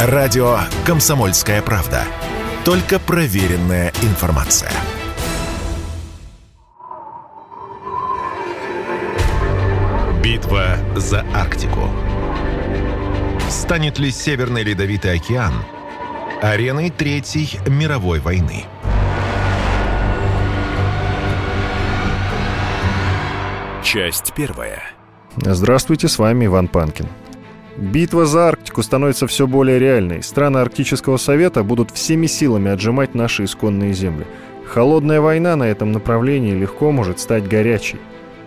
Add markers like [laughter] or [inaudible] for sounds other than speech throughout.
Радио «Комсомольская правда». Только проверенная информация. Битва за Арктику. Станет ли Северный Ледовитый океан ареной Третьей мировой войны? Часть первая. Здравствуйте, с вами Иван Панкин. Битва за Арктику становится все более реальной. Страны Арктического совета будут всеми силами отжимать наши исконные земли. Холодная война на этом направлении легко может стать горячей.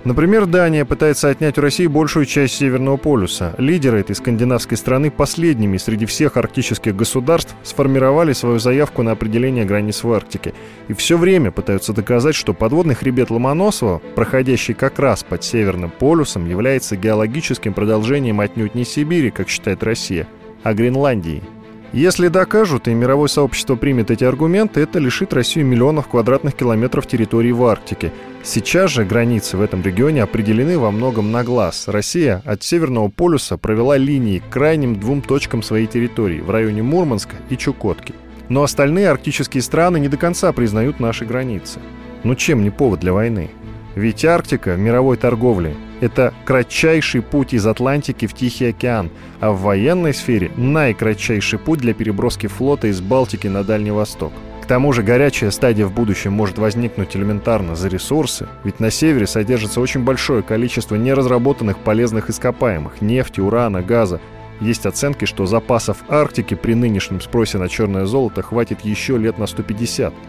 Например, Дания пытается отнять у России большую часть Северного полюса. Лидеры этой скандинавской страны последними среди всех арктических государств сформировали свою заявку на определение границ в Арктике. И все время пытаются доказать, что подводный хребет Ломоносова, проходящий как раз под Северным полюсом, является геологическим продолжением отнюдь не Сибири, как считает Россия, а Гренландии – если докажут и мировое сообщество примет эти аргументы, это лишит Россию миллионов квадратных километров территории в Арктике. Сейчас же границы в этом регионе определены во многом на глаз. Россия от Северного полюса провела линии к крайним двум точкам своей территории в районе Мурманска и Чукотки. Но остальные арктические страны не до конца признают наши границы. Ну чем не повод для войны? Ведь Арктика в мировой торговле – это кратчайший путь из Атлантики в Тихий океан, а в военной сфере – наикратчайший путь для переброски флота из Балтики на Дальний Восток. К тому же горячая стадия в будущем может возникнуть элементарно за ресурсы, ведь на севере содержится очень большое количество неразработанных полезных ископаемых – нефти, урана, газа. Есть оценки, что запасов Арктики при нынешнем спросе на черное золото хватит еще лет на 150 –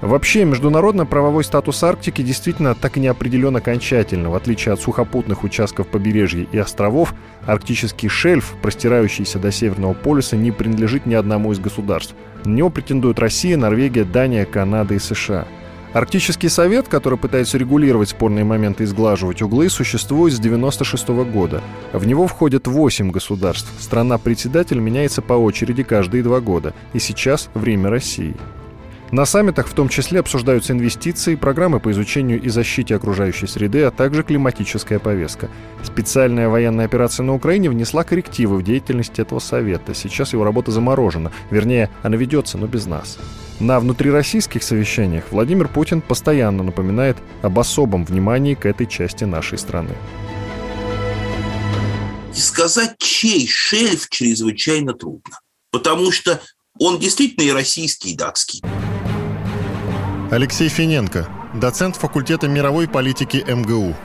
Вообще, международно-правовой статус Арктики действительно так и не определен окончательно. В отличие от сухопутных участков побережья и островов, арктический шельф, простирающийся до Северного полюса, не принадлежит ни одному из государств. На него претендуют Россия, Норвегия, Дания, Канада и США. Арктический совет, который пытается регулировать спорные моменты и сглаживать углы, существует с 1996 года. В него входят 8 государств. Страна-председатель меняется по очереди каждые два года. И сейчас время России. На саммитах в том числе обсуждаются инвестиции, программы по изучению и защите окружающей среды, а также климатическая повестка. Специальная военная операция на Украине внесла коррективы в деятельность этого совета. Сейчас его работа заморожена. Вернее, она ведется, но без нас. На внутрироссийских совещаниях Владимир Путин постоянно напоминает об особом внимании к этой части нашей страны. И сказать, чей шельф чрезвычайно трудно. Потому что он действительно и российский, и датский. Алексей Финенко, доцент факультета мировой политики МГУ.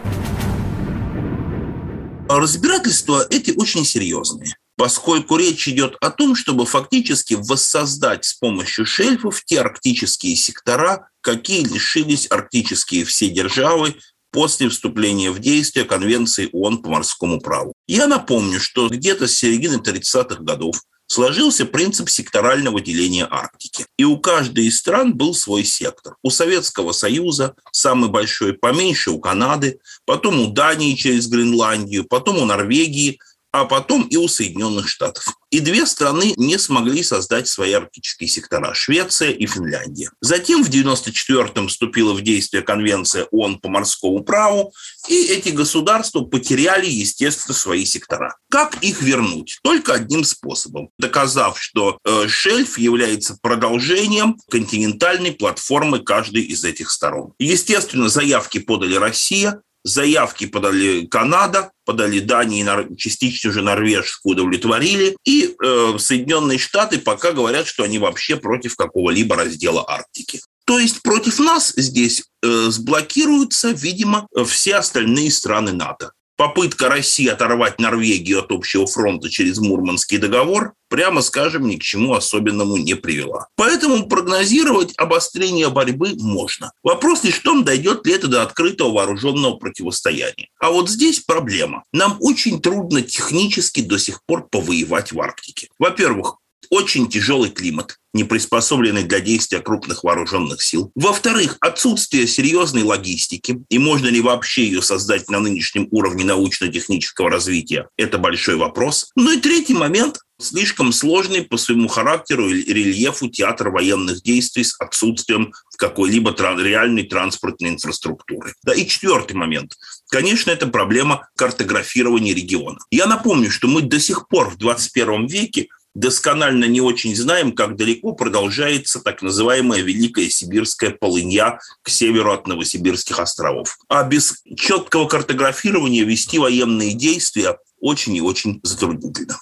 Разбирательства эти очень серьезные поскольку речь идет о том, чтобы фактически воссоздать с помощью шельфов те арктические сектора, какие лишились арктические все державы после вступления в действие Конвенции ООН по морскому праву. Я напомню, что где-то с середины 30-х годов сложился принцип секторального деления Арктики. И у каждой из стран был свой сектор. У Советского Союза самый большой, поменьше у Канады, потом у Дании через Гренландию, потом у Норвегии – а потом и у Соединенных Штатов. И две страны не смогли создать свои арктические сектора – Швеция и Финляндия. Затем в 1994-м вступила в действие Конвенция ООН по морскому праву, и эти государства потеряли, естественно, свои сектора. Как их вернуть? Только одним способом. Доказав, что э, шельф является продолжением континентальной платформы каждой из этих сторон. Естественно, заявки подали Россия, Заявки подали Канада, подали Дания и частично уже норвежскую удовлетворили. И э, Соединенные Штаты пока говорят, что они вообще против какого-либо раздела Арктики. То есть против нас здесь э, сблокируются, видимо, все остальные страны НАТО попытка России оторвать Норвегию от общего фронта через Мурманский договор, прямо скажем, ни к чему особенному не привела. Поэтому прогнозировать обострение борьбы можно. Вопрос лишь в том, дойдет ли это до открытого вооруженного противостояния. А вот здесь проблема. Нам очень трудно технически до сих пор повоевать в Арктике. Во-первых, очень тяжелый климат, не приспособленный для действия крупных вооруженных сил. Во-вторых, отсутствие серьезной логистики, и можно ли вообще ее создать на нынешнем уровне научно-технического развития, это большой вопрос. Ну и третий момент, слишком сложный по своему характеру и рельефу театр военных действий с отсутствием какой-либо тран- реальной транспортной инфраструктуры. Да, и четвертый момент. Конечно, это проблема картографирования региона. Я напомню, что мы до сих пор в 21 веке досконально не очень знаем, как далеко продолжается так называемая Великая Сибирская полынья к северу от Новосибирских островов. А без четкого картографирования вести военные действия очень и очень затруднительно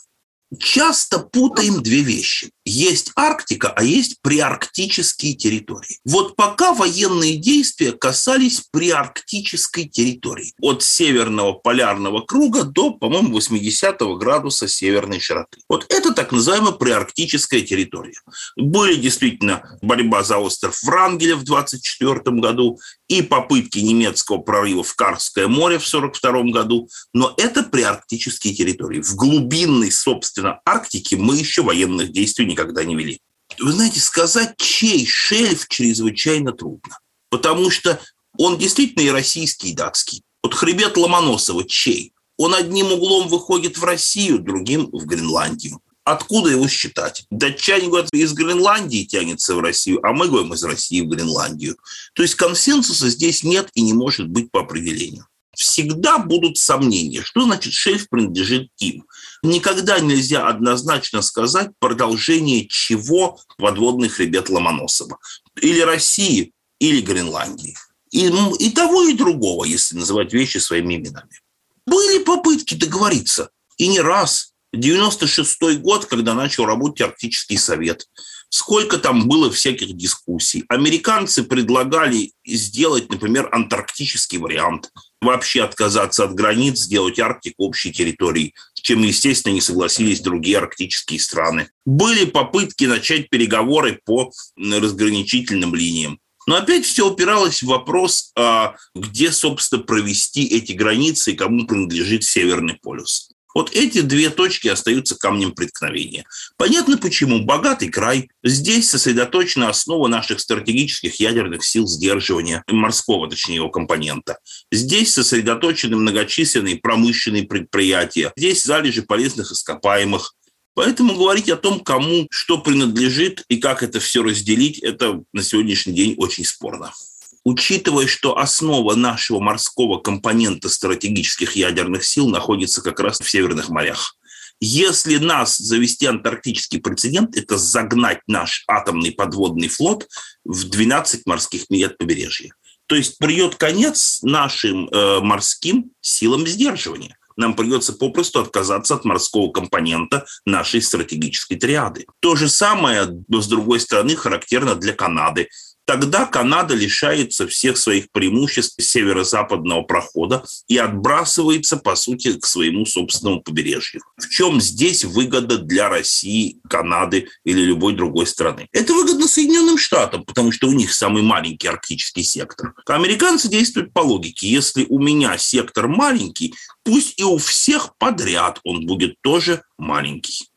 часто путаем две вещи. Есть Арктика, а есть приарктические территории. Вот пока военные действия касались приарктической территории. От северного полярного круга до, по-моему, 80 градуса северной широты. Вот это так называемая приарктическая территория. Были действительно борьба за остров Врангеля в 24 году и попытки немецкого прорыва в Карское море в 42 году, но это приарктические территории. В глубинной, собственно, Арктике мы еще военных действий никогда не вели. Вы знаете, сказать, чей шельф чрезвычайно трудно, потому что он действительно и российский, и датский. Вот хребет Ломоносова чей? Он одним углом выходит в Россию, другим в Гренландию. Откуда его считать? Датчане говорят, из Гренландии тянется в Россию, а мы говорим из России в Гренландию. То есть консенсуса здесь нет и не может быть по определению. Всегда будут сомнения, что значит шельф принадлежит им. Никогда нельзя однозначно сказать продолжение чего подводный хребет Ломоносова. Или России, или Гренландии. И, и того, и другого, если называть вещи своими именами. Были попытки договориться, и не раз – 96 год, когда начал работать Арктический совет. Сколько там было всяких дискуссий. Американцы предлагали сделать, например, антарктический вариант. Вообще отказаться от границ, сделать Арктику общей территорией, с чем, естественно, не согласились другие арктические страны. Были попытки начать переговоры по разграничительным линиям. Но опять все упиралось в вопрос, а где, собственно, провести эти границы и кому принадлежит Северный полюс. Вот эти две точки остаются камнем преткновения. Понятно почему. Богатый край. Здесь сосредоточена основа наших стратегических ядерных сил сдерживания, морского, точнее, его компонента. Здесь сосредоточены многочисленные промышленные предприятия. Здесь залежи полезных ископаемых. Поэтому говорить о том, кому что принадлежит и как это все разделить, это на сегодняшний день очень спорно учитывая, что основа нашего морского компонента стратегических ядерных сил находится как раз в северных морях. Если нас завести антарктический прецедент, это загнать наш атомный подводный флот в 12 морских миль от побережья. То есть придет конец нашим э, морским силам сдерживания. Нам придется попросту отказаться от морского компонента нашей стратегической триады. То же самое, но с другой стороны, характерно для Канады тогда Канада лишается всех своих преимуществ северо-западного прохода и отбрасывается, по сути, к своему собственному побережью. В чем здесь выгода для России, Канады или любой другой страны? Это выгодно Соединенным Штатам, потому что у них самый маленький арктический сектор. Американцы действуют по логике. Если у меня сектор маленький, пусть и у всех подряд он будет тоже маленький.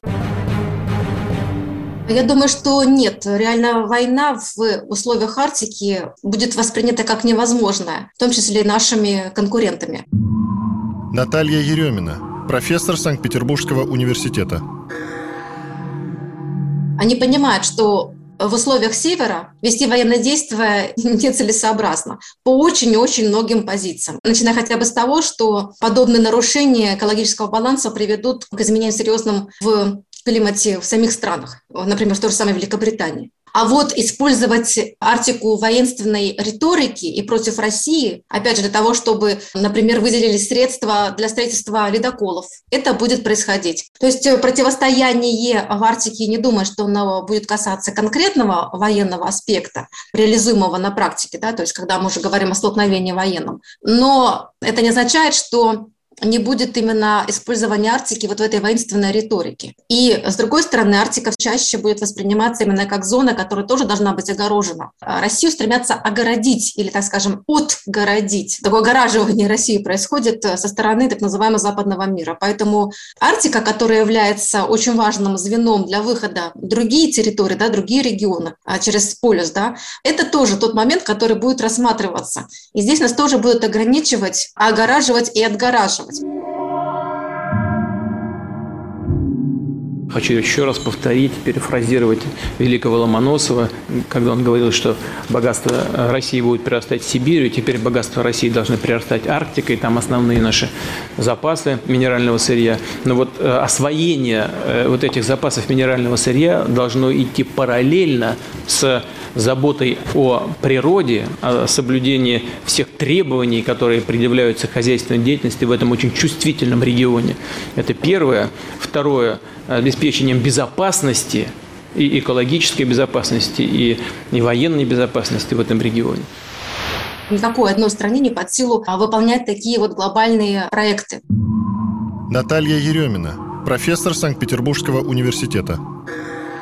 Я думаю, что нет. Реально война в условиях Арктики будет воспринята как невозможная, в том числе и нашими конкурентами. Наталья Еремина, профессор Санкт-Петербургского университета. Они понимают, что в условиях севера вести военные действия [laughs] нецелесообразно по очень и очень многим позициям. Начиная хотя бы с того, что подобные нарушения экологического баланса приведут к изменениям серьезным в климате в самих странах, например, в той же самой Великобритании. А вот использовать Арктику воинственной риторики и против России, опять же, для того, чтобы, например, выделили средства для строительства ледоколов, это будет происходить. То есть противостояние в Арктике, не думаю, что оно будет касаться конкретного военного аспекта, реализуемого на практике, да, то есть когда мы уже говорим о столкновении военном. Но это не означает, что не будет именно использования Арктики вот в этой воинственной риторике. И, с другой стороны, Арктика чаще будет восприниматься именно как зона, которая тоже должна быть огорожена. А Россию стремятся огородить или, так скажем, отгородить. Такое огораживание России происходит э, со стороны так называемого западного мира. Поэтому Арктика, которая является очень важным звеном для выхода в другие территории, да, другие регионы а, через полюс, да, это тоже тот момент, который будет рассматриваться. И здесь нас тоже будут ограничивать, огораживать и отгораживать questions. Хочу еще раз повторить, перефразировать великого Ломоносова, когда он говорил, что богатство России будет прирастать Сибирью, теперь богатство России должны прирастать Арктикой, там основные наши запасы минерального сырья. Но вот э, освоение э, вот этих запасов минерального сырья должно идти параллельно с заботой о природе, о соблюдении всех требований, которые предъявляются хозяйственной деятельности в этом очень чувствительном регионе. Это первое. Второе – обеспечением безопасности и экологической безопасности, и, и военной безопасности в этом регионе. Никакой одной стране не под силу а, выполнять такие вот глобальные проекты. Наталья Еремина, профессор Санкт-Петербургского университета.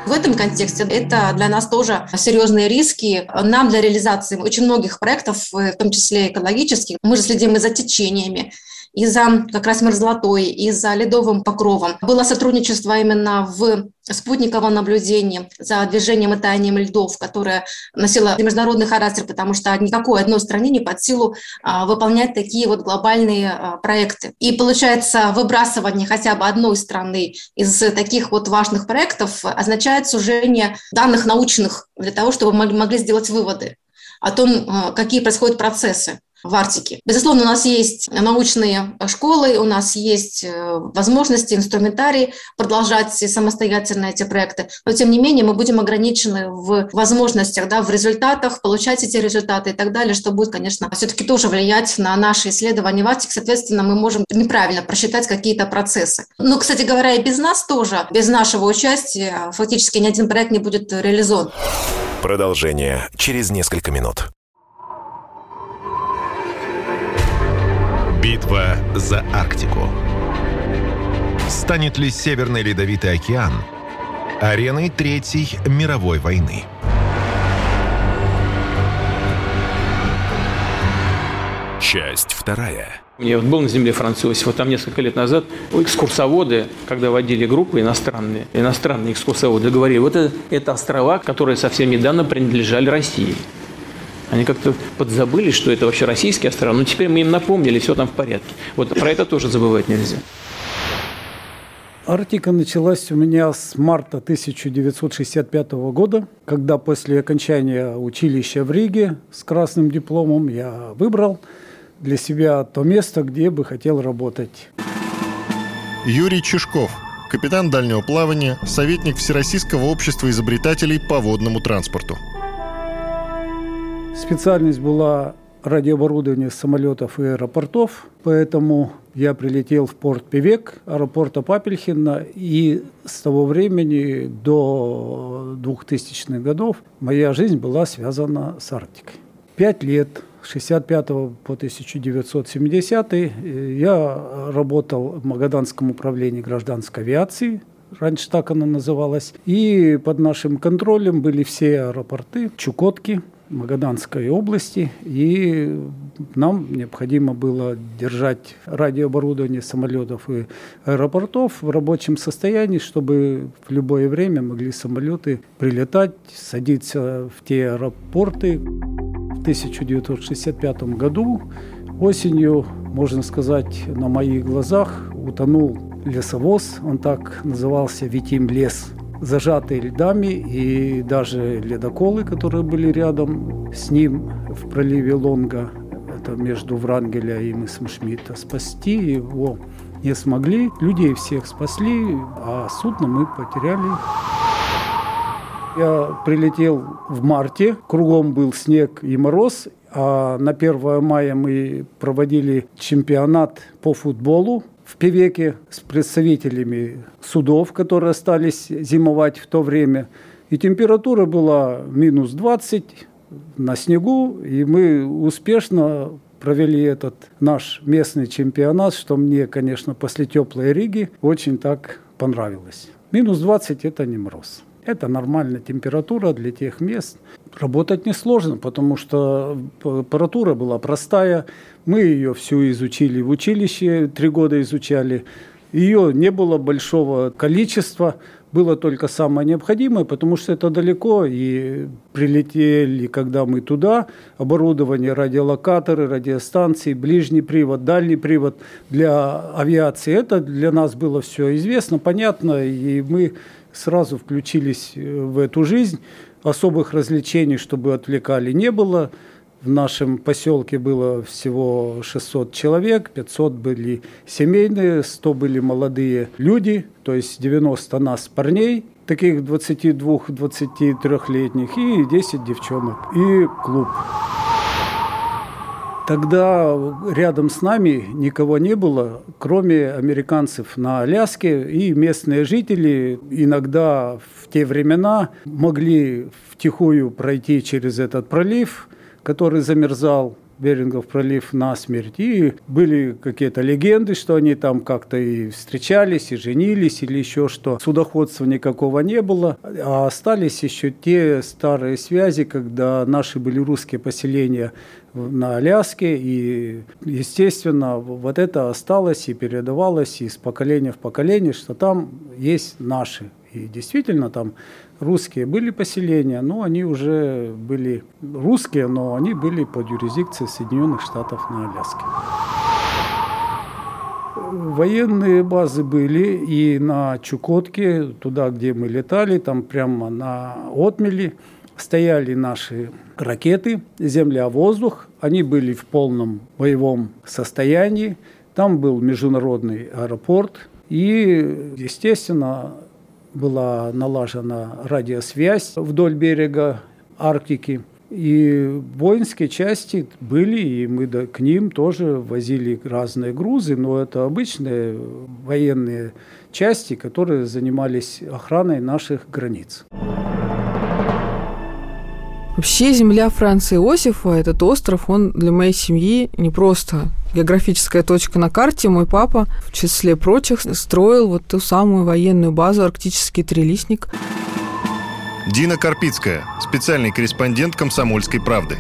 В этом контексте это для нас тоже серьезные риски. Нам для реализации очень многих проектов, в том числе экологических, мы же следим и за течениями, и за как раз мерзлотой, и за ледовым покровом. Было сотрудничество именно в спутниковом наблюдении за движением и таянием льдов, которое носило международный характер, потому что никакой одной стране не под силу а, выполнять такие вот глобальные а, проекты. И получается, выбрасывание хотя бы одной страны из таких вот важных проектов означает сужение данных научных для того, чтобы мы могли сделать выводы о том, а, какие происходят процессы в Арктике. Безусловно, у нас есть научные школы, у нас есть э, возможности, инструментарий продолжать самостоятельно эти проекты, но тем не менее мы будем ограничены в возможностях, да, в результатах, получать эти результаты и так далее, что будет, конечно, все-таки тоже влиять на наши исследования в Арктике. Соответственно, мы можем неправильно просчитать какие-то процессы. Но, кстати говоря, и без нас тоже, без нашего участия фактически ни один проект не будет реализован. Продолжение через несколько минут. Битва за Арктику. Станет ли Северный Ледовитый океан ареной Третьей мировой войны? Часть вторая. Я вот был на земле Франц вот там несколько лет назад экскурсоводы, когда водили группы иностранные, иностранные экскурсоводы, говорили, вот это, это острова, которые совсем недавно принадлежали России. Они как-то подзабыли, что это вообще российские острова. Но теперь мы им напомнили, все там в порядке. Вот про это тоже забывать нельзя. Арктика началась у меня с марта 1965 года, когда после окончания училища в Риге с красным дипломом я выбрал для себя то место, где бы хотел работать. Юрий Чешков, капитан дальнего плавания, советник Всероссийского общества изобретателей по водному транспорту. Специальность была радиооборудование самолетов и аэропортов, поэтому я прилетел в порт Певек, аэропорта Папельхина, и с того времени до 2000-х годов моя жизнь была связана с Арктикой. Пять лет, с 65 по 1970 я работал в Магаданском управлении гражданской авиации, раньше так оно называлось, и под нашим контролем были все аэропорты, Чукотки, Магаданской области, и нам необходимо было держать радиооборудование самолетов и аэропортов в рабочем состоянии, чтобы в любое время могли самолеты прилетать, садиться в те аэропорты. В 1965 году осенью, можно сказать, на моих глазах утонул лесовоз, он так назывался «Витим лес», зажатый льдами, и даже ледоколы, которые были рядом с ним в проливе Лонга, это между Врангеля и мысом Шмидта, спасти его не смогли. Людей всех спасли, а судно мы потеряли. Я прилетел в марте, кругом был снег и мороз, а на 1 мая мы проводили чемпионат по футболу в Певеке с представителями судов, которые остались зимовать в то время. И температура была минус 20 на снегу, и мы успешно провели этот наш местный чемпионат, что мне, конечно, после теплой Риги очень так понравилось. Минус 20 – это не мороз. Это нормальная температура для тех мест. Работать несложно, потому что аппаратура была простая. Мы ее всю изучили в училище, три года изучали. Ее не было большого количества, было только самое необходимое, потому что это далеко, и прилетели, когда мы туда, оборудование, радиолокаторы, радиостанции, ближний привод, дальний привод для авиации. Это для нас было все известно, понятно, и мы сразу включились в эту жизнь. Особых развлечений, чтобы отвлекали, не было. В нашем поселке было всего 600 человек, 500 были семейные, 100 были молодые люди, то есть 90 нас парней, таких 22-23-летних, и 10 девчонок, и клуб. Тогда рядом с нами никого не было, кроме американцев на Аляске, и местные жители иногда в те времена могли втихую пройти через этот пролив – который замерзал, Берингов пролив насмерть. И были какие-то легенды, что они там как-то и встречались, и женились, или еще что. Судоходства никакого не было. А остались еще те старые связи, когда наши были русские поселения на Аляске. И, естественно, вот это осталось и передавалось из поколения в поколение, что там есть наши. И действительно там русские были поселения, но они уже были русские, но они были под юрисдикцией Соединенных Штатов на Аляске. Военные базы были и на Чукотке, туда, где мы летали, там прямо на отмели стояли наши ракеты «Земля-воздух». Они были в полном боевом состоянии. Там был международный аэропорт. И, естественно, была налажена радиосвязь вдоль берега Арктики. И воинские части были, и мы к ним тоже возили разные грузы, но это обычные военные части, которые занимались охраной наших границ. Вообще земля Франции Иосифа, этот остров, он для моей семьи не просто географическая точка на карте. Мой папа, в числе прочих, строил вот ту самую военную базу «Арктический трилистник». Дина Карпицкая, специальный корреспондент «Комсомольской правды».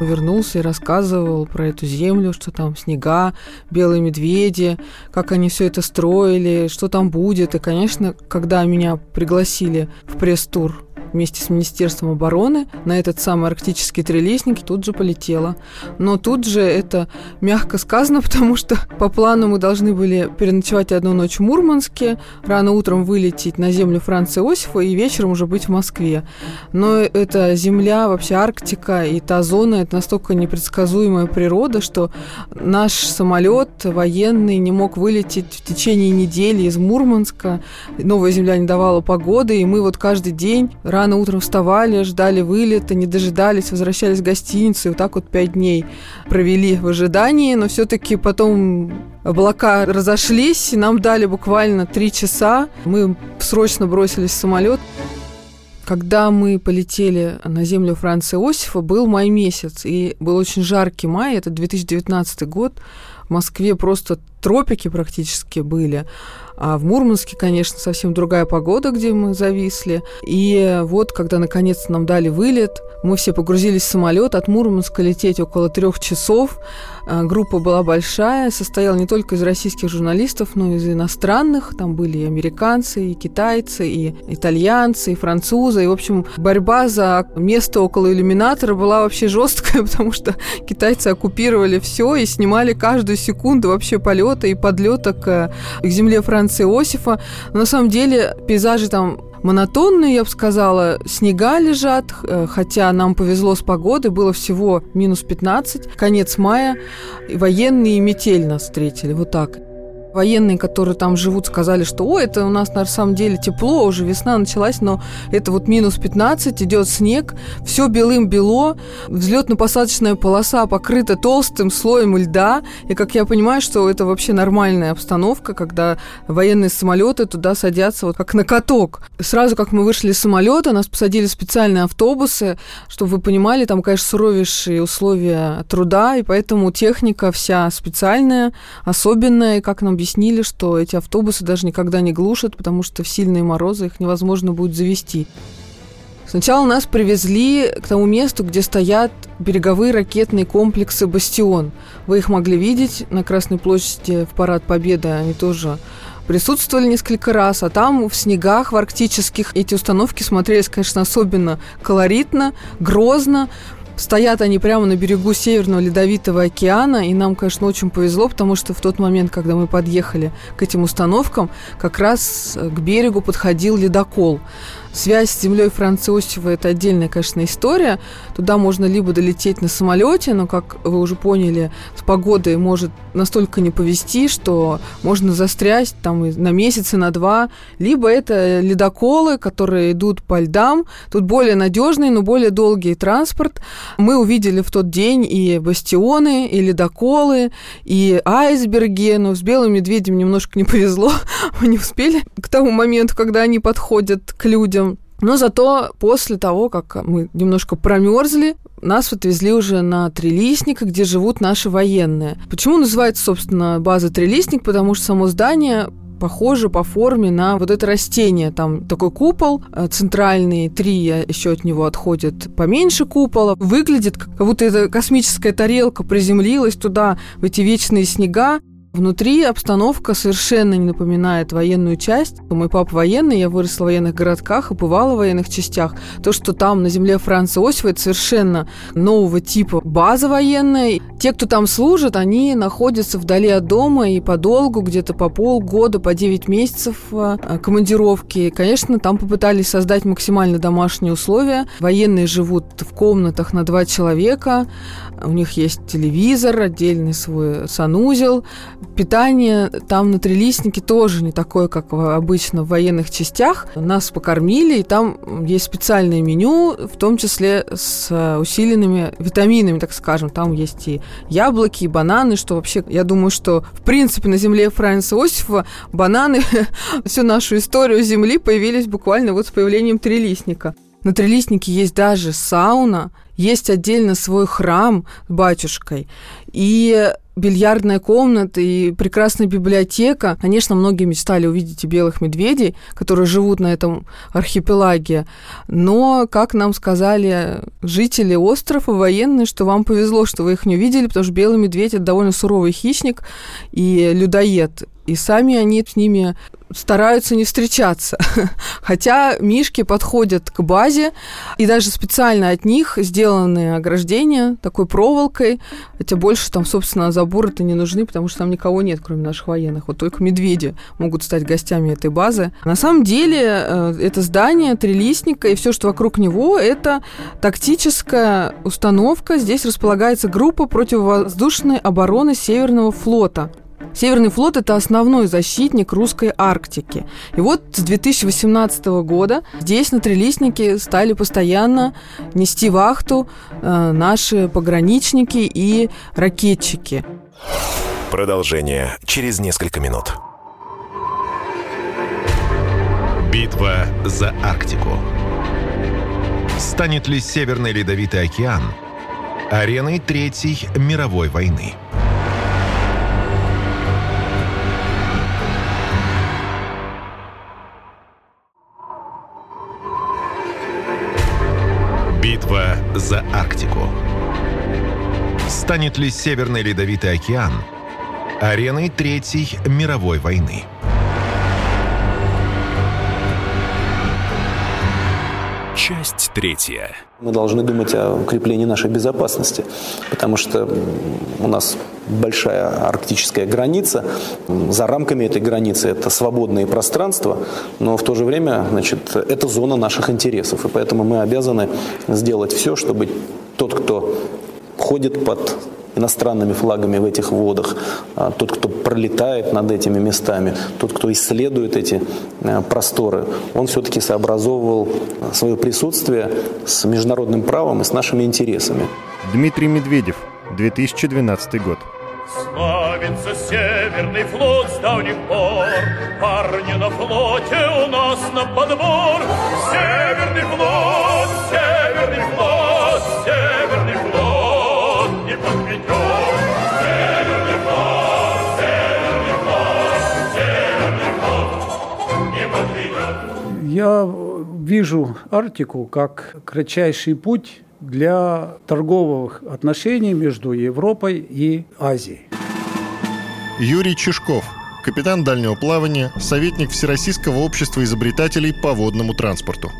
Вернулся и рассказывал про эту землю, что там снега, белые медведи, как они все это строили, что там будет. И, конечно, когда меня пригласили в пресс-тур вместе с Министерством обороны на этот самый арктический трелесник тут же полетела. Но тут же это мягко сказано, [laughs] потому что по плану мы должны были переночевать одну ночь в Мурманске, рано утром вылететь на землю Франца Иосифа и вечером уже быть в Москве. Но эта земля, вообще Арктика и та зона, это настолько непредсказуемая природа, что наш самолет военный не мог вылететь в течение недели из Мурманска. Новая земля не давала погоды, и мы вот каждый день рано утром вставали, ждали вылета, не дожидались, возвращались в гостиницу. И вот так вот пять дней провели в ожидании, но все-таки потом облака разошлись, и нам дали буквально три часа. Мы срочно бросились в самолет. Когда мы полетели на землю Франца Иосифа, был май месяц, и был очень жаркий май, это 2019 год. В Москве просто тропики практически были. А в Мурманске, конечно, совсем другая погода, где мы зависли. И вот, когда наконец нам дали вылет, мы все погрузились в самолет. От Мурманска лететь около трех часов. А, группа была большая, состояла не только из российских журналистов, но и из иностранных. Там были и американцы, и китайцы, и итальянцы, и французы. И, в общем, борьба за место около иллюминатора была вообще жесткая, [laughs] потому что китайцы оккупировали все и снимали каждую секунду вообще полета и подлета к, к земле Франции Иосифа. Но на самом деле пейзажи там монотонные, я бы сказала, снега лежат, э, хотя нам повезло с погодой, было всего минус 15, конец мая, военные метель нас встретили, вот так. Военные, которые там живут, сказали, что «Ой, это у нас на самом деле тепло, уже весна началась, но это вот минус 15, идет снег, все белым-бело, взлетно-посадочная полоса покрыта толстым слоем льда, и как я понимаю, что это вообще нормальная обстановка, когда военные самолеты туда садятся вот как на каток. Сразу как мы вышли из самолета, нас посадили в специальные автобусы, чтобы вы понимали, там, конечно, суровейшие условия труда, и поэтому техника вся специальная, особенная, как нам объяснили, что эти автобусы даже никогда не глушат, потому что в сильные морозы их невозможно будет завести. Сначала нас привезли к тому месту, где стоят береговые ракетные комплексы «Бастион». Вы их могли видеть на Красной площади в Парад Победы. Они тоже присутствовали несколько раз, а там в снегах, в арктических, эти установки смотрелись, конечно, особенно колоритно, грозно. Стоят они прямо на берегу Северного Ледовитого океана, и нам, конечно, очень повезло, потому что в тот момент, когда мы подъехали к этим установкам, как раз к берегу подходил ледокол. Связь с землей Франца Иосифа – это отдельная, конечно, история. Туда можно либо долететь на самолете, но, как вы уже поняли, с погодой может настолько не повезти, что можно застрять там на месяц и на два. Либо это ледоколы, которые идут по льдам. Тут более надежный, но более долгий транспорт. Мы увидели в тот день и бастионы, и ледоколы, и айсберги, но с белым медведем немножко не повезло. [laughs] Мы не успели к тому моменту, когда они подходят к людям но зато после того, как мы немножко промерзли, нас отвезли уже на Трелистник, где живут наши военные. Почему называется, собственно, база Трелистник? Потому что само здание похоже по форме на вот это растение. Там такой купол э, центральный, три еще от него отходят поменьше купола. Выглядит, как будто эта космическая тарелка приземлилась туда, в эти вечные снега. Внутри обстановка совершенно не напоминает военную часть. Мой папа военный, я выросла в военных городках и бывала в военных частях. То, что там на земле Франца Иосифа, это совершенно нового типа база военная. Те, кто там служит, они находятся вдали от дома и подолгу, где-то по полгода, по 9 месяцев э, командировки. Конечно, там попытались создать максимально домашние условия. Военные живут в комнатах на два человека. У них есть телевизор, отдельный свой санузел. Питание там на Трелистнике тоже не такое, как обычно в военных частях. Нас покормили, и там есть специальное меню, в том числе с усиленными витаминами, так скажем. Там есть и яблоки, и бананы, что вообще, я думаю, что в принципе на земле Франца Иосифа бананы [laughs] всю нашу историю Земли появились буквально вот с появлением Трелистника. На Трелистнике есть даже сауна, есть отдельно свой храм с батюшкой. И бильярдная комната и прекрасная библиотека. Конечно, многие мечтали увидеть и белых медведей, которые живут на этом архипелаге. Но, как нам сказали жители острова, военные, что вам повезло, что вы их не увидели, потому что белый медведь – это довольно суровый хищник и людоед. И сами они с ними стараются не встречаться. [laughs] Хотя мишки подходят к базе, и даже специально от них сделаны ограждения такой проволокой. Хотя больше там, собственно, заборы-то не нужны, потому что там никого нет, кроме наших военных. Вот только медведи могут стать гостями этой базы. На самом деле э, это здание трилистника и все, что вокруг него, это тактическая установка. Здесь располагается группа противовоздушной обороны Северного флота. Северный флот – это основной защитник русской Арктики. И вот с 2018 года здесь на Трелистнике стали постоянно нести вахту э, наши пограничники и ракетчики. Продолжение через несколько минут. Битва за Арктику. Станет ли Северный Ледовитый океан ареной Третьей мировой войны? За Арктику. Станет ли Северный Ледовитый океан ареной Третьей мировой войны? Часть третья. Мы должны думать о укреплении нашей безопасности, потому что у нас большая арктическая граница. За рамками этой границы это свободные пространства, но в то же время значит, это зона наших интересов. И поэтому мы обязаны сделать все, чтобы тот, кто ходит под иностранными флагами в этих водах, а тот, кто пролетает над этими местами, тот, кто исследует эти э, просторы, он все-таки сообразовывал свое присутствие с международным правом и с нашими интересами. Дмитрий Медведев, 2012 год. Славится Северный флот с давних пор, Парни на флоте у нас на подбор. Северный флот, Северный флот, Я вижу Арктику как кратчайший путь для торговых отношений между Европой и Азией. Юрий Чешков, капитан дальнего плавания, советник Всероссийского общества изобретателей по водному транспорту.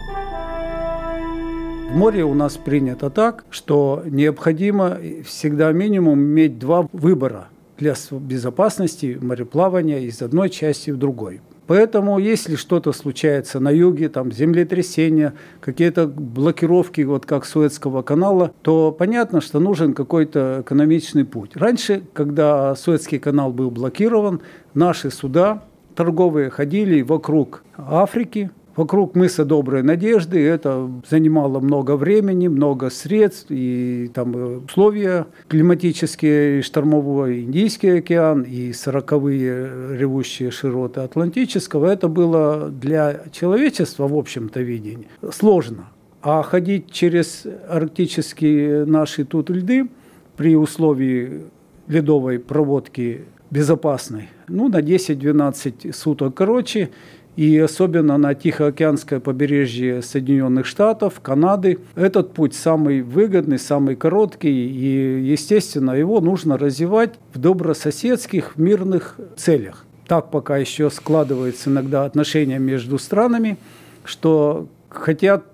В море у нас принято так, что необходимо всегда минимум иметь два выбора для безопасности мореплавания из одной части в другой. Поэтому, если что-то случается на юге, там землетрясения, какие-то блокировки, вот как Суэцкого канала, то понятно, что нужен какой-то экономичный путь. Раньше, когда Суэцкий канал был блокирован, наши суда торговые ходили вокруг Африки, вокруг мыса Доброй Надежды. Это занимало много времени, много средств, и там условия климатические, штормовой Индийский океан, и сороковые ревущие широты Атлантического. Это было для человечества, в общем-то, видение сложно. А ходить через арктические наши тут льды при условии ледовой проводки безопасной, ну, на 10-12 суток короче – и особенно на Тихоокеанское побережье Соединенных Штатов, Канады. Этот путь самый выгодный, самый короткий, и, естественно, его нужно развивать в добрососедских, мирных целях. Так пока еще складываются иногда отношения между странами, что хотят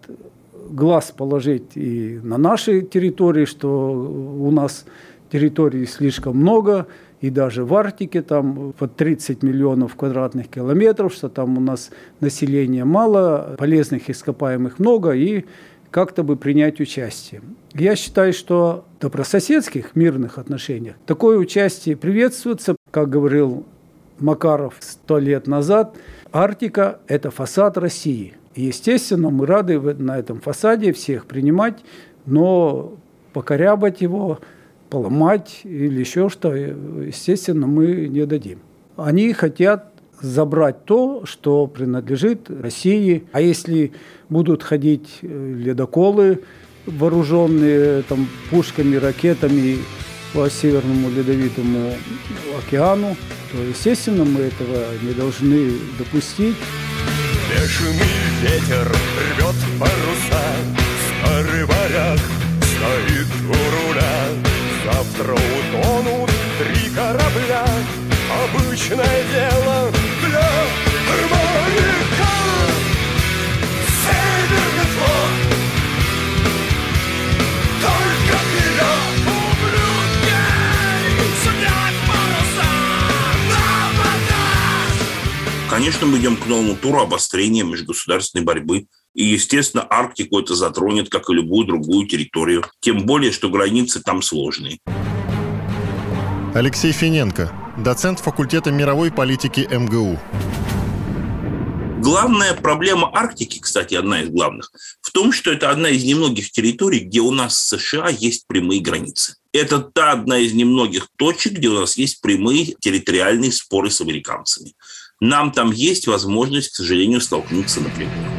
глаз положить и на нашей территории, что у нас территории слишком много – и даже в Арктике там под 30 миллионов квадратных километров, что там у нас населения мало, полезных ископаемых много, и как-то бы принять участие. Я считаю, что в добрососедских мирных отношениях такое участие приветствуется, как говорил Макаров сто лет назад, Арктика – это фасад России. Естественно, мы рады на этом фасаде всех принимать, но покорябать его – поломать или еще что, естественно, мы не дадим. Они хотят забрать то, что принадлежит России. А если будут ходить э, ледоколы, вооруженные там, пушками, ракетами по Северному Ледовитому океану, то, естественно, мы этого не должны допустить. Бешеный ветер рвет паруса, старый варяг стоит у руля. Завтра утонут три корабля. Обычное дело для моряка Северный флот Только вперед Конечно, мы идем к новому туру обострения межгосударственной борьбы и, естественно, Арктику это затронет, как и любую другую территорию. Тем более, что границы там сложные. Алексей Финенко, доцент факультета мировой политики МГУ. Главная проблема Арктики, кстати, одна из главных, в том, что это одна из немногих территорий, где у нас с США есть прямые границы. Это та одна из немногих точек, где у нас есть прямые территориальные споры с американцами. Нам там есть возможность, к сожалению, столкнуться напрямую.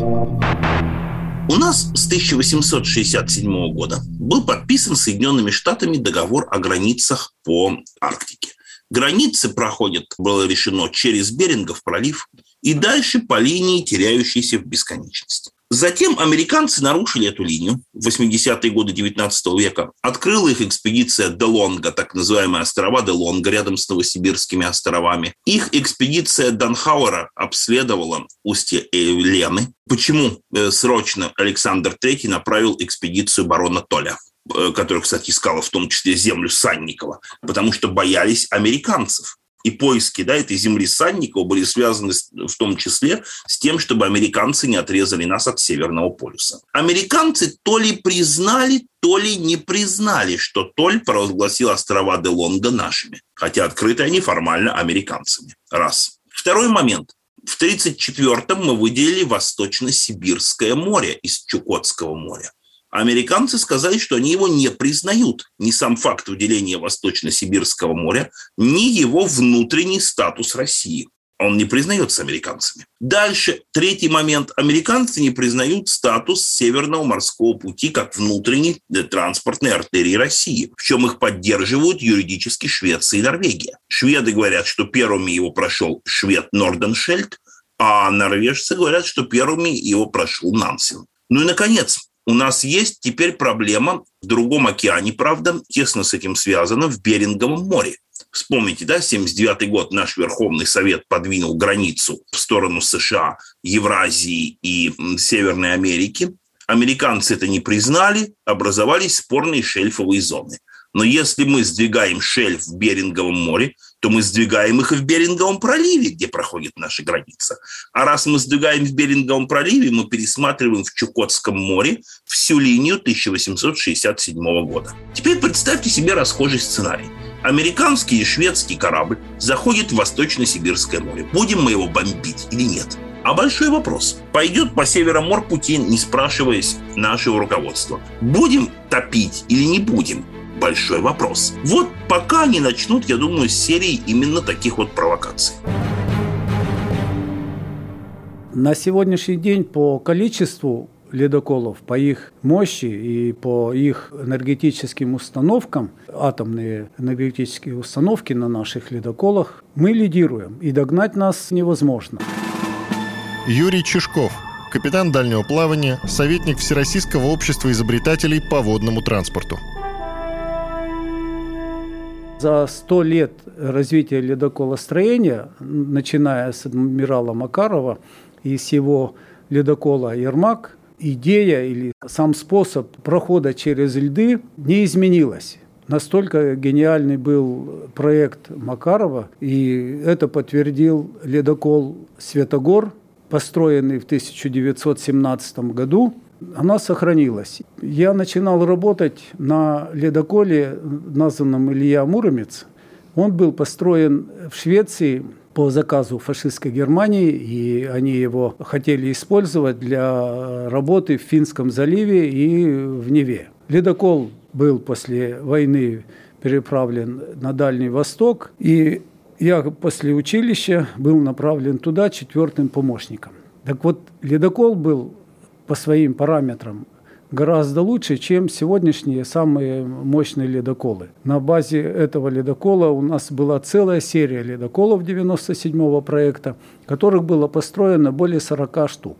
У нас с 1867 года был подписан Соединенными Штатами договор о границах по Арктике. Границы проходят, было решено, через Берингов пролив и дальше по линии, теряющейся в бесконечности. Затем американцы нарушили эту линию в 80-е годы 19 века. Открыла их экспедиция Делонга, так называемые острова Делонга, рядом с Новосибирскими островами. Их экспедиция Данхауэра обследовала устье Лены. Почему э, срочно Александр III направил экспедицию барона Толя? Э, который, кстати, искала в том числе землю Санникова, потому что боялись американцев и поиски да, этой земли Санникова были связаны в том числе с тем, чтобы американцы не отрезали нас от Северного полюса. Американцы то ли признали, то ли не признали, что Толь провозгласил острова Делонга нашими, хотя открыты они формально американцами. Раз. Второй момент. В 1934-м мы выделили Восточно-Сибирское море из Чукотского моря. Американцы сказали, что они его не признают. Ни сам факт выделения Восточно-Сибирского моря, ни его внутренний статус России. Он не признается американцами. Дальше, третий момент. Американцы не признают статус Северного морского пути как внутренней транспортной артерии России, в чем их поддерживают юридически Швеция и Норвегия. Шведы говорят, что первыми его прошел швед Норденшельд, А норвежцы говорят, что первыми его прошел Нансен. Ну и, наконец, у нас есть теперь проблема в другом океане, правда, тесно с этим связано, в Беринговом море. Вспомните, да, 79 год наш Верховный Совет подвинул границу в сторону США, Евразии и Северной Америки. Американцы это не признали, образовались спорные шельфовые зоны. Но если мы сдвигаем шельф в Беринговом море, то мы сдвигаем их и в Беринговом проливе, где проходит наша граница. А раз мы сдвигаем в Беринговом проливе, мы пересматриваем в Чукотском море всю линию 1867 года. Теперь представьте себе расхожий сценарий. Американский и шведский корабль заходит в Восточно-Сибирское море. Будем мы его бомбить или нет? А большой вопрос. Пойдет по Североморпути, не спрашиваясь нашего руководства. Будем топить или не будем? Большой вопрос. Вот пока они начнут, я думаю, с серии именно таких вот провокаций. На сегодняшний день по количеству ледоколов, по их мощи и по их энергетическим установкам, атомные энергетические установки на наших ледоколах, мы лидируем, и догнать нас невозможно. Юрий Чешков, капитан дальнего плавания, советник Всероссийского общества изобретателей по водному транспорту. За сто лет развития ледоколостроения, начиная с адмирала Макарова и с его ледокола «Ермак», идея или сам способ прохода через льды не изменилась. Настолько гениальный был проект Макарова, и это подтвердил ледокол «Светогор», построенный в 1917 году – она сохранилась. Я начинал работать на ледоколе, названном Илья Муромец. Он был построен в Швеции по заказу фашистской Германии, и они его хотели использовать для работы в Финском заливе и в Неве. Ледокол был после войны переправлен на Дальний Восток, и я после училища был направлен туда четвертым помощником. Так вот, ледокол был по своим параметрам гораздо лучше, чем сегодняшние самые мощные ледоколы. На базе этого ледокола у нас была целая серия ледоколов 97-го проекта, которых было построено более 40 штук.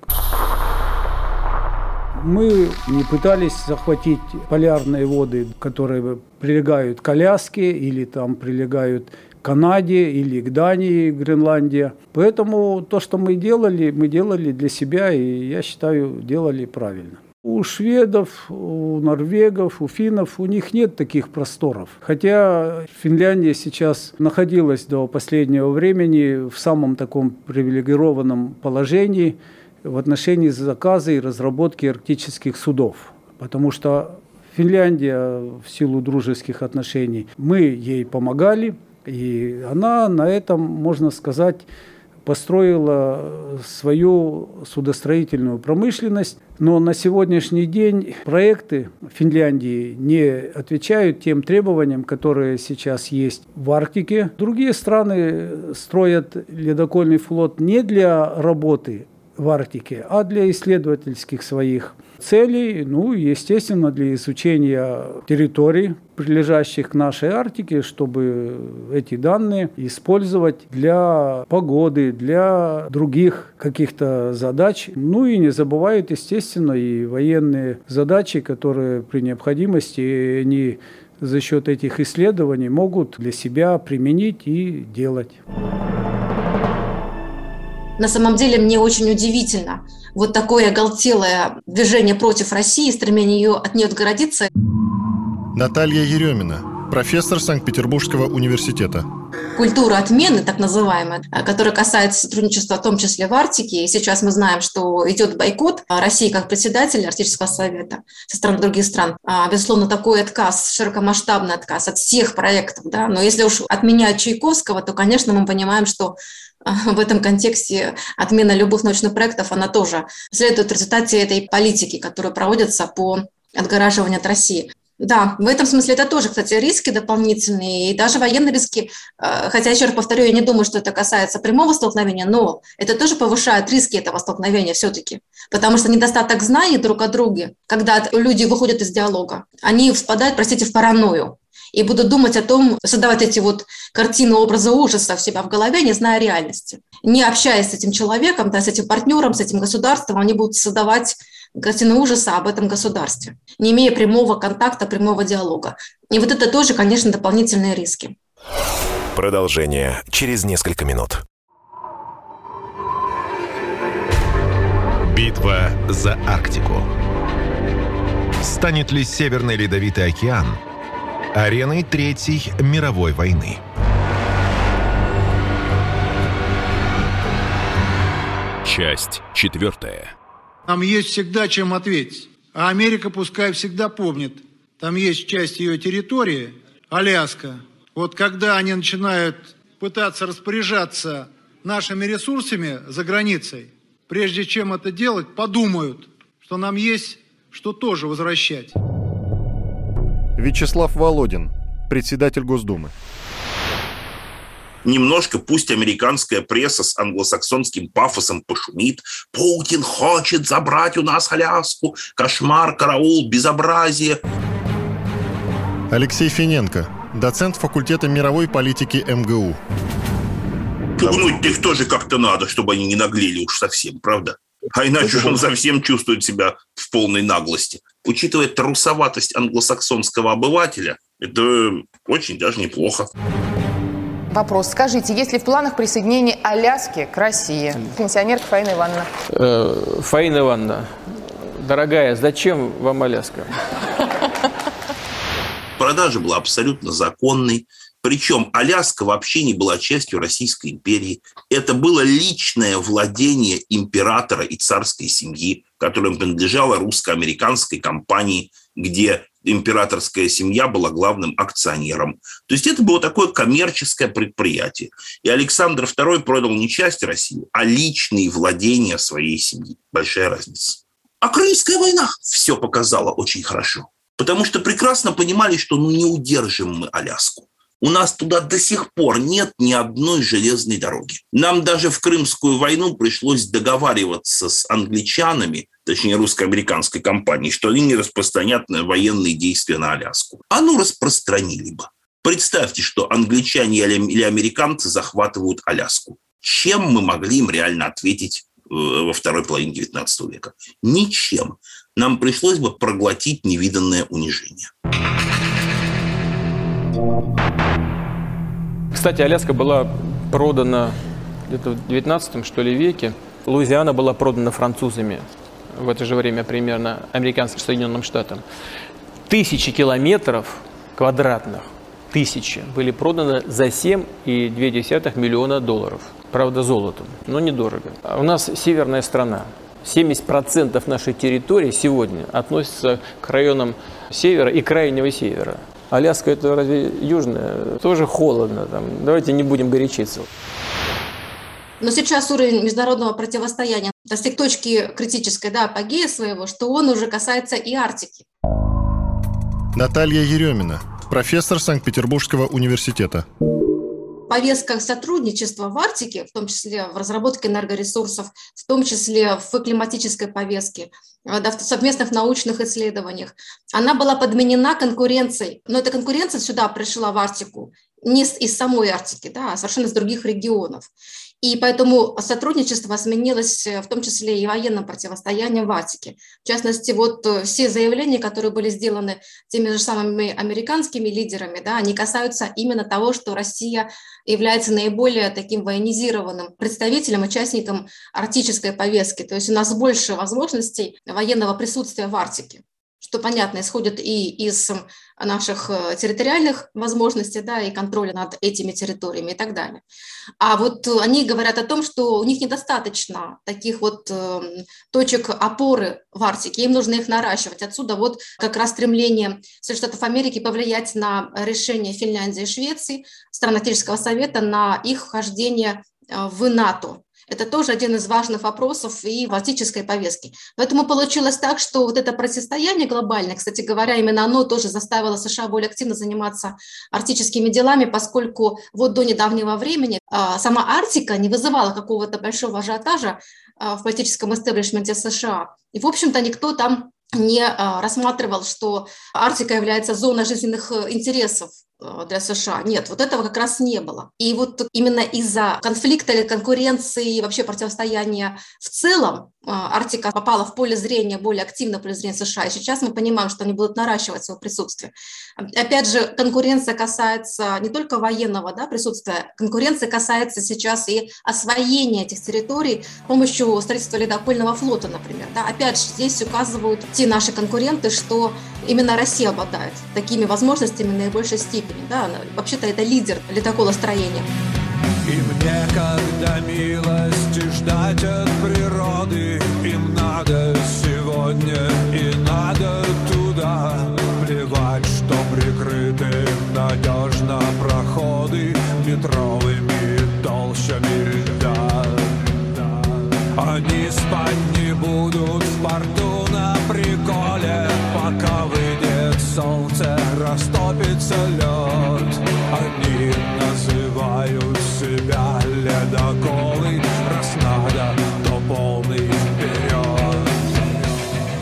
Мы не пытались захватить полярные воды, которые прилегают к Аляске или там прилегают Канаде или к Дании, Гренландия. Поэтому то, что мы делали, мы делали для себя, и я считаю, делали правильно. У шведов, у норвегов, у финнов, у них нет таких просторов. Хотя Финляндия сейчас находилась до последнего времени в самом таком привилегированном положении в отношении заказа и разработки арктических судов. Потому что Финляндия в силу дружеских отношений, мы ей помогали, и она на этом, можно сказать, построила свою судостроительную промышленность, но на сегодняшний день проекты Финляндии не отвечают тем требованиям, которые сейчас есть в Арктике. Другие страны строят ледокольный флот не для работы в Арктике, а для исследовательских своих целей, ну, естественно, для изучения территорий, прилежащих к нашей Арктике, чтобы эти данные использовать для погоды, для других каких-то задач. Ну и не забывают, естественно, и военные задачи, которые при необходимости они за счет этих исследований могут для себя применить и делать. На самом деле мне очень удивительно вот такое оголтелое движение против России, стремление ее от нее отгородиться. Наталья Еремина, профессор Санкт-Петербургского университета. Культура отмены, так называемая, которая касается сотрудничества, в том числе в Арктике. И сейчас мы знаем, что идет бойкот России как председателя Арктического совета со стороны других стран. А, безусловно, такой отказ, широкомасштабный отказ от всех проектов. Да? Но если уж отменять Чайковского, то, конечно, мы понимаем, что [laughs] в этом контексте отмена любых научных проектов, она тоже следует в результате этой политики, которая проводится по отгораживанию от России. Да, в этом смысле это тоже, кстати, риски дополнительные, и даже военные риски, э, хотя, еще раз повторю, я не думаю, что это касается прямого столкновения, но это тоже повышает риски этого столкновения все-таки, потому что недостаток знаний друг о друге, когда люди выходят из диалога, они впадают, простите, в паранойю, и будут думать о том, создавать эти вот картины образа ужаса в себя в голове, не зная реальности. Не общаясь с этим человеком, да, с этим партнером, с этим государством, они будут создавать картины ужаса об этом государстве, не имея прямого контакта, прямого диалога. И вот это тоже, конечно, дополнительные риски. Продолжение через несколько минут. Битва за Арктику. Станет ли Северный Ледовитый океан ареной Третьей мировой войны? Часть четвертая. Нам есть всегда чем ответить. А Америка пускай всегда помнит, там есть часть ее территории, Аляска. Вот когда они начинают пытаться распоряжаться нашими ресурсами за границей, прежде чем это делать, подумают, что нам есть что тоже возвращать. Вячеслав Володин, председатель Госдумы. Немножко пусть американская пресса с англосаксонским пафосом пошумит. Путин хочет забрать у нас Аляску. Кошмар, караул, безобразие. Алексей Финенко, доцент факультета мировой политики МГУ. Пугнуть их тоже как-то надо, чтобы они не наглели уж совсем, правда? А иначе он совсем чувствует себя в полной наглости. Учитывая трусоватость англосаксонского обывателя, это очень даже неплохо. Вопрос. Скажите, есть ли в планах присоединение Аляски к России? Пенсионерка Фаина Ивановна. Э, Фаина Ивановна, дорогая, зачем вам Аляска? Продажа была абсолютно законной. Причем Аляска вообще не была частью Российской империи. Это было личное владение императора и царской семьи, которым принадлежала русско-американской компании, где императорская семья была главным акционером. То есть это было такое коммерческое предприятие. И Александр II продал не часть России, а личные владения своей семьи. Большая разница. А Крымская война все показала очень хорошо. Потому что прекрасно понимали, что ну, не удержим мы Аляску. У нас туда до сих пор нет ни одной железной дороги. Нам даже в Крымскую войну пришлось договариваться с англичанами, точнее русско-американской компанией, что они не распространят военные действия на Аляску. А ну распространили бы. Представьте, что англичане или американцы захватывают Аляску. Чем мы могли им реально ответить э, во второй половине XIX века? Ничем. Нам пришлось бы проглотить невиданное унижение. Кстати, Аляска была продана где-то в 19 что ли, веке. Луизиана была продана французами в это же время примерно американским Соединенным Штатам. Тысячи километров квадратных, тысячи, были проданы за 7,2 миллиона долларов. Правда, золотом, но недорого. А у нас северная страна. 70% нашей территории сегодня относится к районам севера и крайнего севера. Аляска это разве южная? Тоже холодно там. Давайте не будем горячиться. Но сейчас уровень международного противостояния достиг точки критической, да, апогея своего, что он уже касается и Арктики. Наталья Еремина, профессор Санкт-Петербургского университета повестках сотрудничества в Арктике, в том числе в разработке энергоресурсов, в том числе в климатической повестке, в совместных научных исследованиях, она была подменена конкуренцией. Но эта конкуренция сюда пришла в Арктику не из самой Арктики, да, а совершенно из других регионов. И поэтому сотрудничество сменилось э, в том числе и военным противостоянием в Арктике. В частности, вот э, все заявления, которые были сделаны теми же самыми американскими лидерами, да, они касаются именно того, что Россия является наиболее таким военизированным представителем, участником арктической повестки. То есть у нас больше возможностей военного присутствия в Арктике что, понятно, исходит и из наших э, территориальных возможностей, да, и контроля над этими территориями и так далее. А вот они говорят о том, что у них недостаточно таких вот э, точек опоры в Арктике, им нужно их наращивать. Отсюда вот как раз стремление Соединенных Штатов Америки повлиять на решение Финляндии и Швеции, стран Атлантического совета, на их вхождение э, в НАТО. Это тоже один из важных вопросов и в арктической повестке. Поэтому получилось так, что вот это противостояние глобальное, кстати говоря, именно оно тоже заставило США более активно заниматься арктическими делами, поскольку вот до недавнего времени а, сама Арктика не вызывала какого-то большого ажиотажа а, в политическом истеблишменте США. И, в общем-то, никто там не а, рассматривал, что Арктика является зоной жизненных э, интересов для США. Нет, вот этого как раз не было. И вот именно из-за конфликта или конкуренции вообще противостояния в целом э, Арктика попала в поле зрения, более активно в поле зрения США. И сейчас мы понимаем, что они будут наращивать свое присутствие. Опять же, конкуренция касается не только военного да, присутствия, конкуренция касается сейчас и освоения этих территорий с помощью строительства ледокольного флота, например. Да. Опять же, здесь указывают те наши конкуренты, что именно Россия обладает такими возможностями в наибольшей степени. Да? Вообще-то это лидер ледоколостроения. И мне, когда милости ждать от природы, им надо сегодня и надо туда. Плевать, что прикрыты надежно проходы метровыми толщами льда. Они спать не будут в порту на приколе, пока выйдет солнце, растопится лед. Они называют себя ледоколы, раз надо, то полный вперед.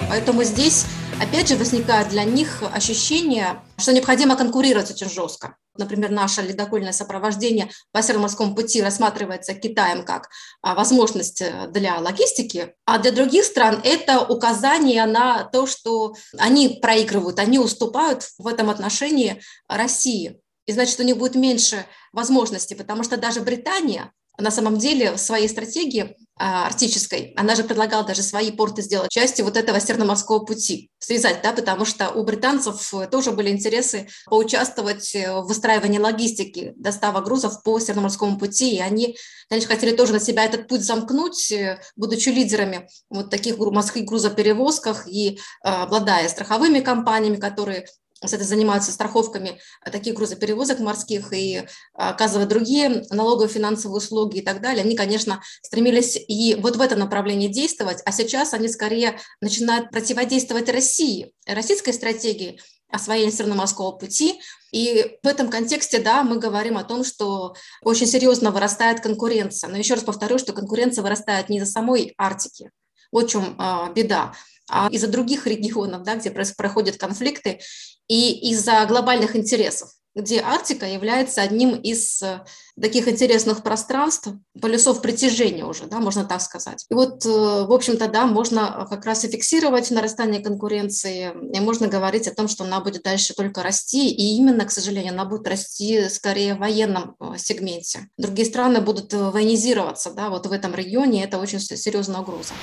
Поэтому здесь опять же возникает для них ощущение, что необходимо конкурировать очень жестко. Например, наше ледокольное сопровождение по Североморскому пути рассматривается Китаем как а, возможность э, для логистики, а для других стран это указание на то, что они проигрывают, они уступают в этом отношении России. И значит, у них будет меньше возможностей, потому что даже Британия на самом деле в своей стратегии а, арктической, она же предлагала даже свои порты сделать частью вот этого Северно-морского пути, связать, да, потому что у британцев тоже были интересы поучаствовать в выстраивании логистики доставок грузов по Северно-морскому пути, и они, конечно, хотели тоже на себя этот путь замкнуть, будучи лидерами вот таких морских грузоперевозках и а, обладая страховыми компаниями, которые кстати, занимаются страховками таких грузоперевозок морских и оказывают другие налоговые финансовые услуги и так далее, они, конечно, стремились и вот в этом направлении действовать, а сейчас они скорее начинают противодействовать России, российской стратегии освоения Северно-морского пути. И в этом контексте, да, мы говорим о том, что очень серьезно вырастает конкуренция. Но еще раз повторю, что конкуренция вырастает не из-за самой Арктики. Вот в чем э, беда а из-за других регионов, да, где проходят конфликты, и из-за глобальных интересов, где Арктика является одним из э, таких интересных пространств, полюсов притяжения уже, да, можно так сказать. И вот, э, в общем-то, да, можно как раз и фиксировать нарастание конкуренции, и можно говорить о том, что она будет дальше только расти, и именно, к сожалению, она будет расти скорее в военном э, сегменте. Другие страны будут военизироваться, да, вот в этом регионе, это очень серьезная угроза.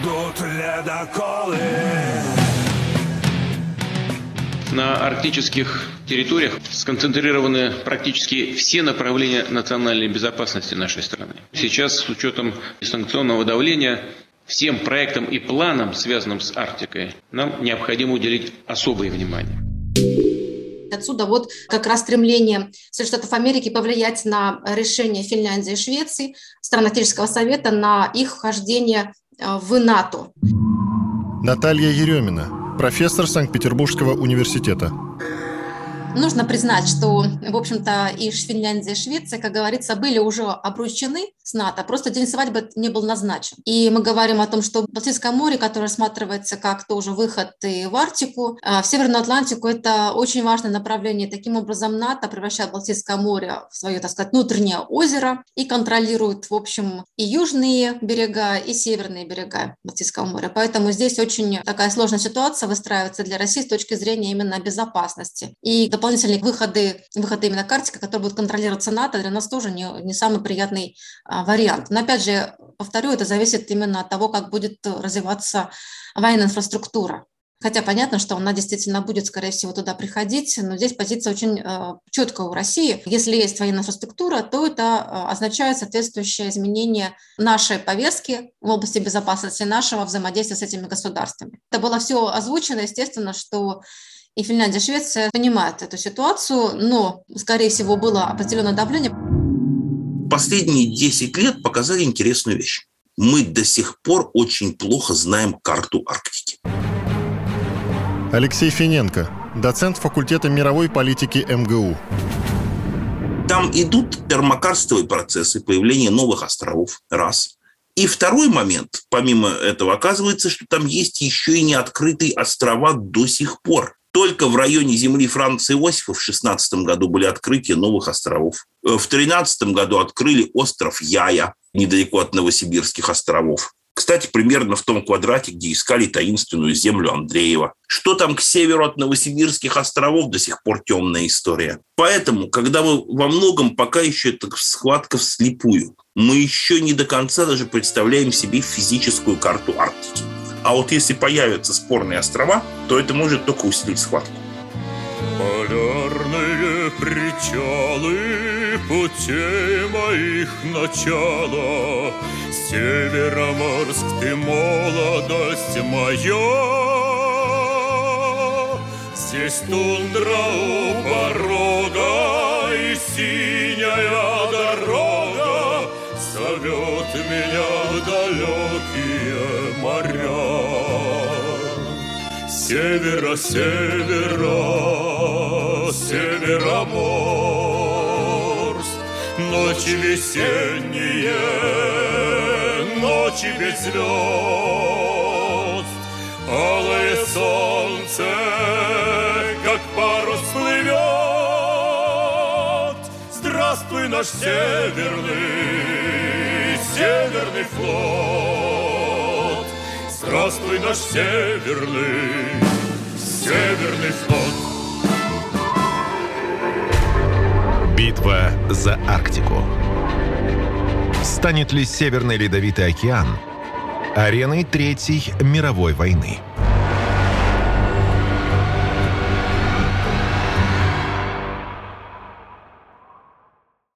Идут ледоколы. На арктических территориях сконцентрированы практически все направления национальной безопасности нашей страны. Сейчас с учетом санкционного давления всем проектам и планам, связанным с Арктикой, нам необходимо уделить особое внимание. Отсюда вот как раз стремление Соединенных Штатов Америки повлиять на решение Финляндии и Швеции, стран Атлантического совета, на их вхождение э, в НАТО. Наталья Еремина, профессор Санкт-Петербургского университета. Нужно признать, что, в общем-то, и Финляндия, и Швеция, как говорится, были уже обручены с НАТО, просто день свадьбы не был назначен. И мы говорим о том, что Балтийское море, которое рассматривается как тоже выход и в Арктику, а в Северную Атлантику, это очень важное направление. Таким образом, НАТО превращает Балтийское море в свое, так сказать, внутреннее озеро и контролирует, в общем, и южные берега, и северные берега Балтийского моря. Поэтому здесь очень такая сложная ситуация выстраивается для России с точки зрения именно безопасности. И дополнительные выходы, выходы именно к Арктике, которые будут контролироваться НАТО, для нас тоже не, не самый приятный а, вариант. Но опять же, повторю, это зависит именно от того, как будет развиваться военная инфраструктура. Хотя понятно, что она действительно будет, скорее всего, туда приходить, но здесь позиция очень э, четкая у России. Если есть военная инфраструктура, то это э, означает соответствующее изменение нашей повестки в области безопасности, нашего взаимодействия с этими государствами. Это было все озвучено, естественно, что и Финляндия, Швеция понимают эту ситуацию, но, скорее всего, было определенное давление. Последние 10 лет показали интересную вещь. Мы до сих пор очень плохо знаем карту Арктики. Алексей Финенко, доцент факультета мировой политики МГУ. Там идут пермакарстовые процессы, появление новых островов, раз. И второй момент, помимо этого, оказывается, что там есть еще и неоткрытые острова до сих пор. Только в районе земли Франца Иосифа в 16 году были открытия новых островов. Э, в 13 году открыли остров Яя, недалеко от Новосибирских островов. Кстати, примерно в том квадрате, где искали таинственную землю Андреева. Что там к северу от Новосибирских островов до сих пор темная история. Поэтому, когда мы во многом пока еще это схватка вслепую, мы еще не до конца даже представляем себе физическую карту Арктики. А вот если появятся спорные острова, то это может только усилить схватку. Полярные причалы путей моих начала. Североморск, ты молодость моя. Здесь тундра у порога и синяя Зовет меня в далекие моря. Севера, севера, североморск Ночи весенние, ночи без звезд. Алое солнце, как парус плывет. Здравствуй, наш северный, северный флот Здравствуй, наш северный, северный флот Битва за Арктику. Станет ли Северный Ледовитый океан ареной Третьей мировой войны?